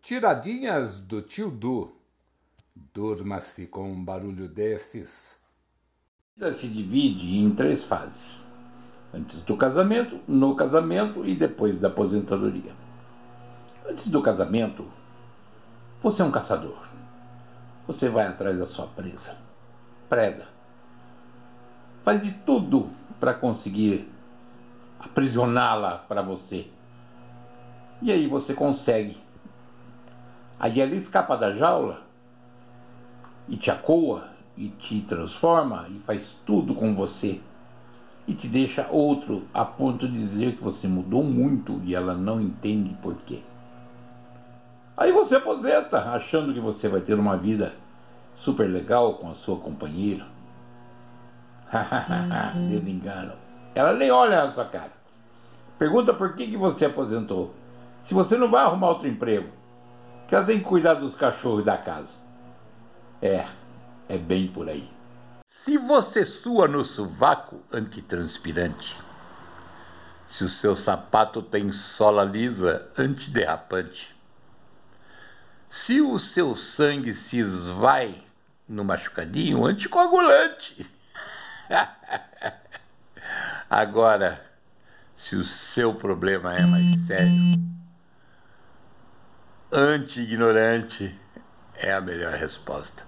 Tiradinhas do tio Du. Durma-se com um barulho desses. A vida se divide em três fases: antes do casamento, no casamento e depois da aposentadoria. Antes do casamento, você é um caçador. Você vai atrás da sua presa, preda. Faz de tudo para conseguir aprisioná-la para você. E aí você consegue Aí ela escapa da jaula e te acoa e te transforma e faz tudo com você e te deixa outro a ponto de dizer que você mudou muito e ela não entende por quê. Aí você aposenta, achando que você vai ter uma vida super legal com a sua companheira. Dedo engano. Ela nem olha na sua cara. Pergunta por que, que você aposentou. Se você não vai arrumar outro emprego que ela tem que cuidar dos cachorros da casa. É, é bem por aí. Se você sua no sovaco antitranspirante, se o seu sapato tem sola lisa antiderrapante, se o seu sangue se esvai no machucadinho anticoagulante. Agora, se o seu problema é mais sério, anti-ignorante é a melhor resposta.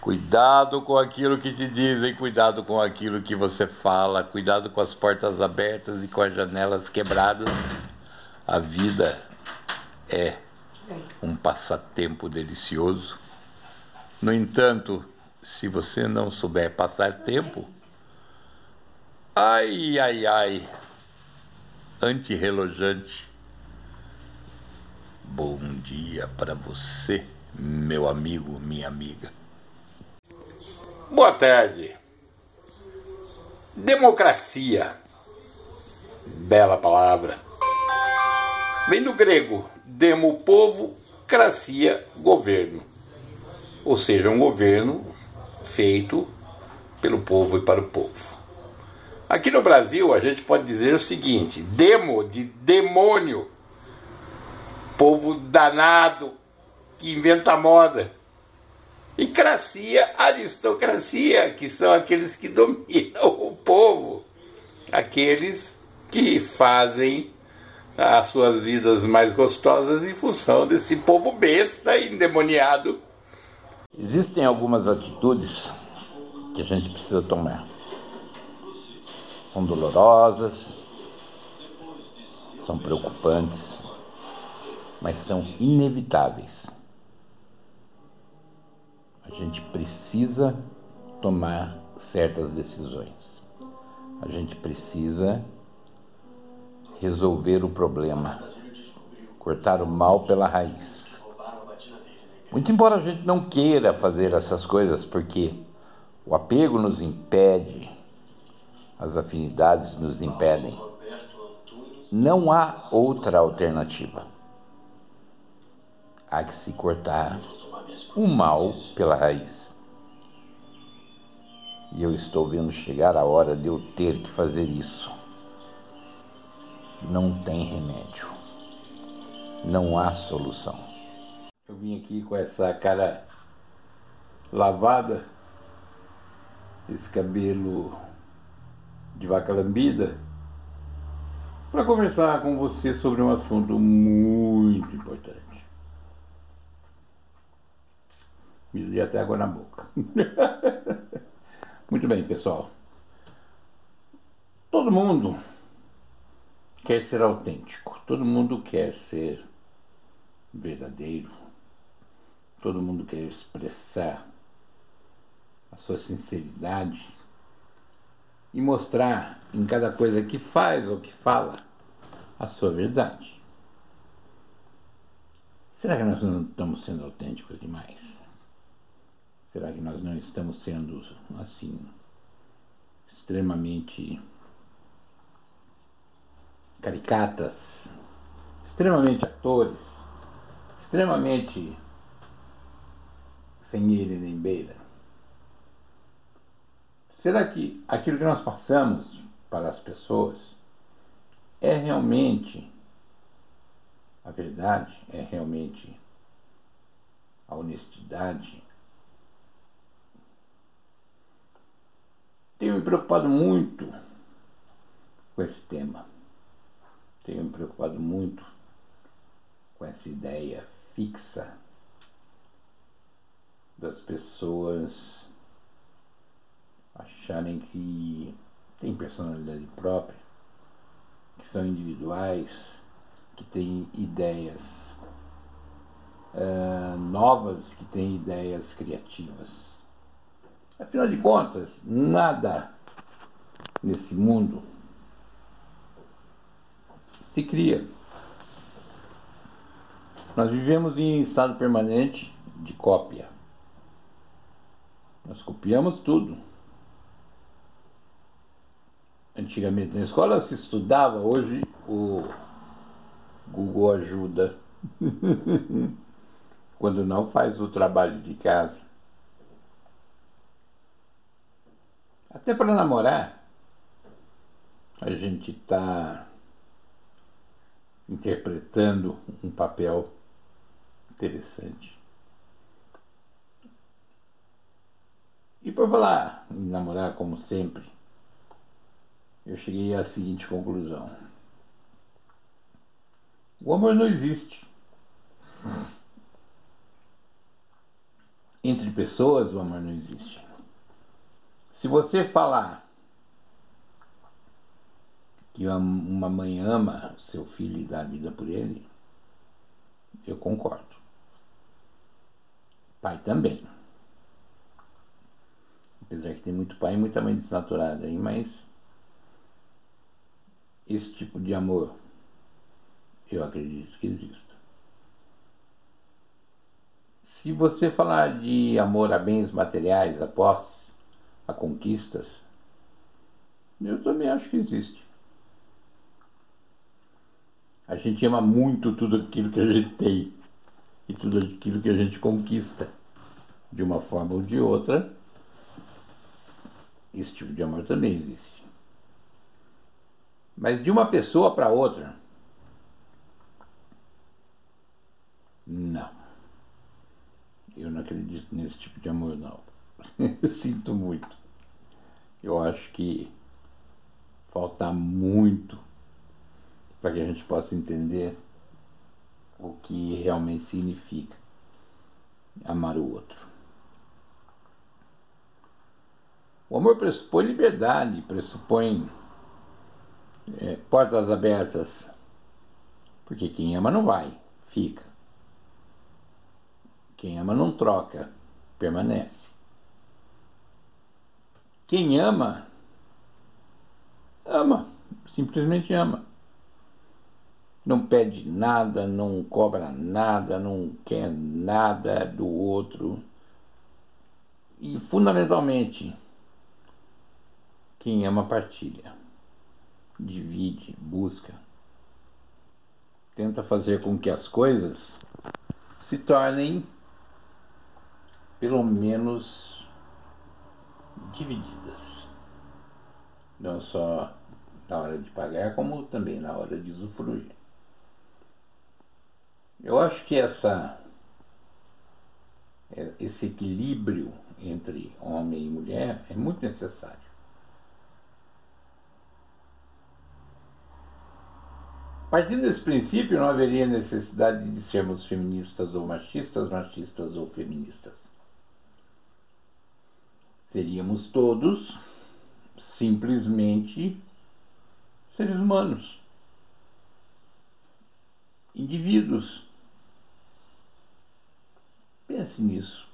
Cuidado com aquilo que te dizem, cuidado com aquilo que você fala, cuidado com as portas abertas e com as janelas quebradas. A vida é um passatempo delicioso. No entanto, se você não souber passar tempo, ai, ai, ai, antirrelojante Bom dia para você, meu amigo, minha amiga. Boa tarde. Democracia. Bela palavra. Vem do grego demo povo, cracia governo. Ou seja, um governo feito pelo povo e para o povo. Aqui no Brasil a gente pode dizer o seguinte: demo de demônio povo danado que inventa moda. E cracia, aristocracia, que são aqueles que dominam o povo, aqueles que fazem as suas vidas mais gostosas em função desse povo besta e endemoniado. Existem algumas atitudes que a gente precisa tomar. São dolorosas, são preocupantes, mas são inevitáveis. A gente precisa tomar certas decisões. A gente precisa resolver o problema, cortar o mal pela raiz. Muito embora a gente não queira fazer essas coisas, porque o apego nos impede, as afinidades nos impedem, não há outra alternativa há que se cortar o mal pela raiz. E eu estou vendo chegar a hora de eu ter que fazer isso. Não tem remédio. Não há solução. Eu vim aqui com essa cara lavada, esse cabelo de vaca lambida, para conversar com você sobre um assunto muito importante. Me deu até água na boca. Muito bem, pessoal. Todo mundo quer ser autêntico, todo mundo quer ser verdadeiro, todo mundo quer expressar a sua sinceridade e mostrar em cada coisa que faz ou que fala a sua verdade. Será que nós não estamos sendo autênticos demais? Será que nós não estamos sendo assim extremamente caricatas, extremamente atores, extremamente sem ele nem beira? Será que aquilo que nós passamos para as pessoas é realmente a verdade é realmente a honestidade. Me preocupado muito com esse tema. Tenho me preocupado muito com essa ideia fixa das pessoas acharem que têm personalidade própria, que são individuais, que têm ideias uh, novas, que têm ideias criativas. Afinal de contas, nada nesse mundo se cria. Nós vivemos em estado permanente de cópia. Nós copiamos tudo. Antigamente na escola se estudava, hoje o Google ajuda. Quando não faz o trabalho de casa. Até para namorar, a gente está interpretando um papel interessante. E por falar em namorar como sempre, eu cheguei à seguinte conclusão. O amor não existe. Entre pessoas, o amor não existe. Se você falar que uma mãe ama seu filho e dá a vida por ele, eu concordo. Pai também. Apesar que tem muito pai e muita mãe desnaturada aí, mas esse tipo de amor eu acredito que exista. Se você falar de amor a bens materiais, a posses, a conquistas, eu também acho que existe. A gente ama muito tudo aquilo que a gente tem e tudo aquilo que a gente conquista. De uma forma ou de outra, esse tipo de amor também existe. Mas de uma pessoa para outra, não. Eu não acredito nesse tipo de amor, não. Eu sinto muito. Eu acho que falta muito para que a gente possa entender o que realmente significa amar o outro. O amor pressupõe liberdade, pressupõe é, portas abertas, porque quem ama não vai, fica. Quem ama não troca, permanece. Quem ama, ama, simplesmente ama. Não pede nada, não cobra nada, não quer nada do outro. E, fundamentalmente, quem ama partilha, divide, busca, tenta fazer com que as coisas se tornem, pelo menos, divididas. Não só na hora de pagar, como também na hora de usufruir. Eu acho que essa, é, esse equilíbrio entre homem e mulher é muito necessário. Partindo desse princípio, não haveria necessidade de sermos feministas ou machistas, machistas ou feministas. Seríamos todos simplesmente seres humanos, indivíduos Pense nisso.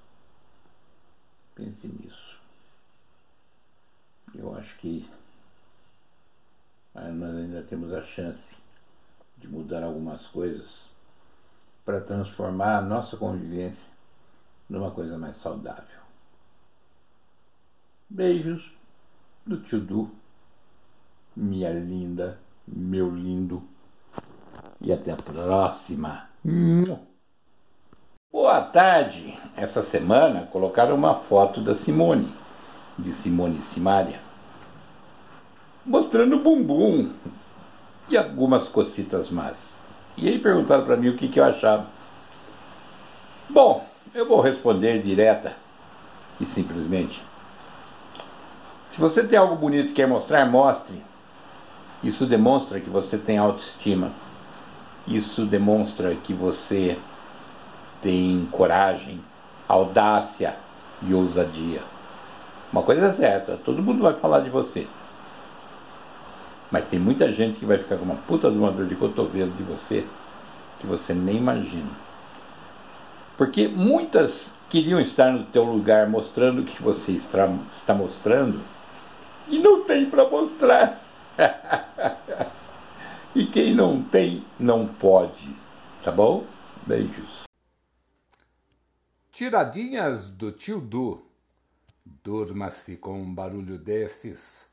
Pense nisso. Eu acho que nós ainda temos a chance de mudar algumas coisas para transformar a nossa convivência numa coisa mais saudável. Beijos do tio Du, minha linda, meu lindo, e até a próxima. Boa tarde! Essa semana colocaram uma foto da Simone, de Simone Simaria, mostrando o bumbum e algumas cocitas más. E aí perguntaram para mim o que, que eu achava. Bom, eu vou responder direta e simplesmente. Se você tem algo bonito que quer mostrar, mostre. Isso demonstra que você tem autoestima. Isso demonstra que você tem coragem, audácia e ousadia. Uma coisa é certa, todo mundo vai falar de você. Mas tem muita gente que vai ficar com uma puta de uma dor de cotovelo de você que você nem imagina. Porque muitas queriam estar no teu lugar mostrando o que você está, está mostrando e não tem para mostrar. e quem não tem, não pode. Tá bom? Beijos. Tiradinhas do tio Du. Durma-se com um barulho desses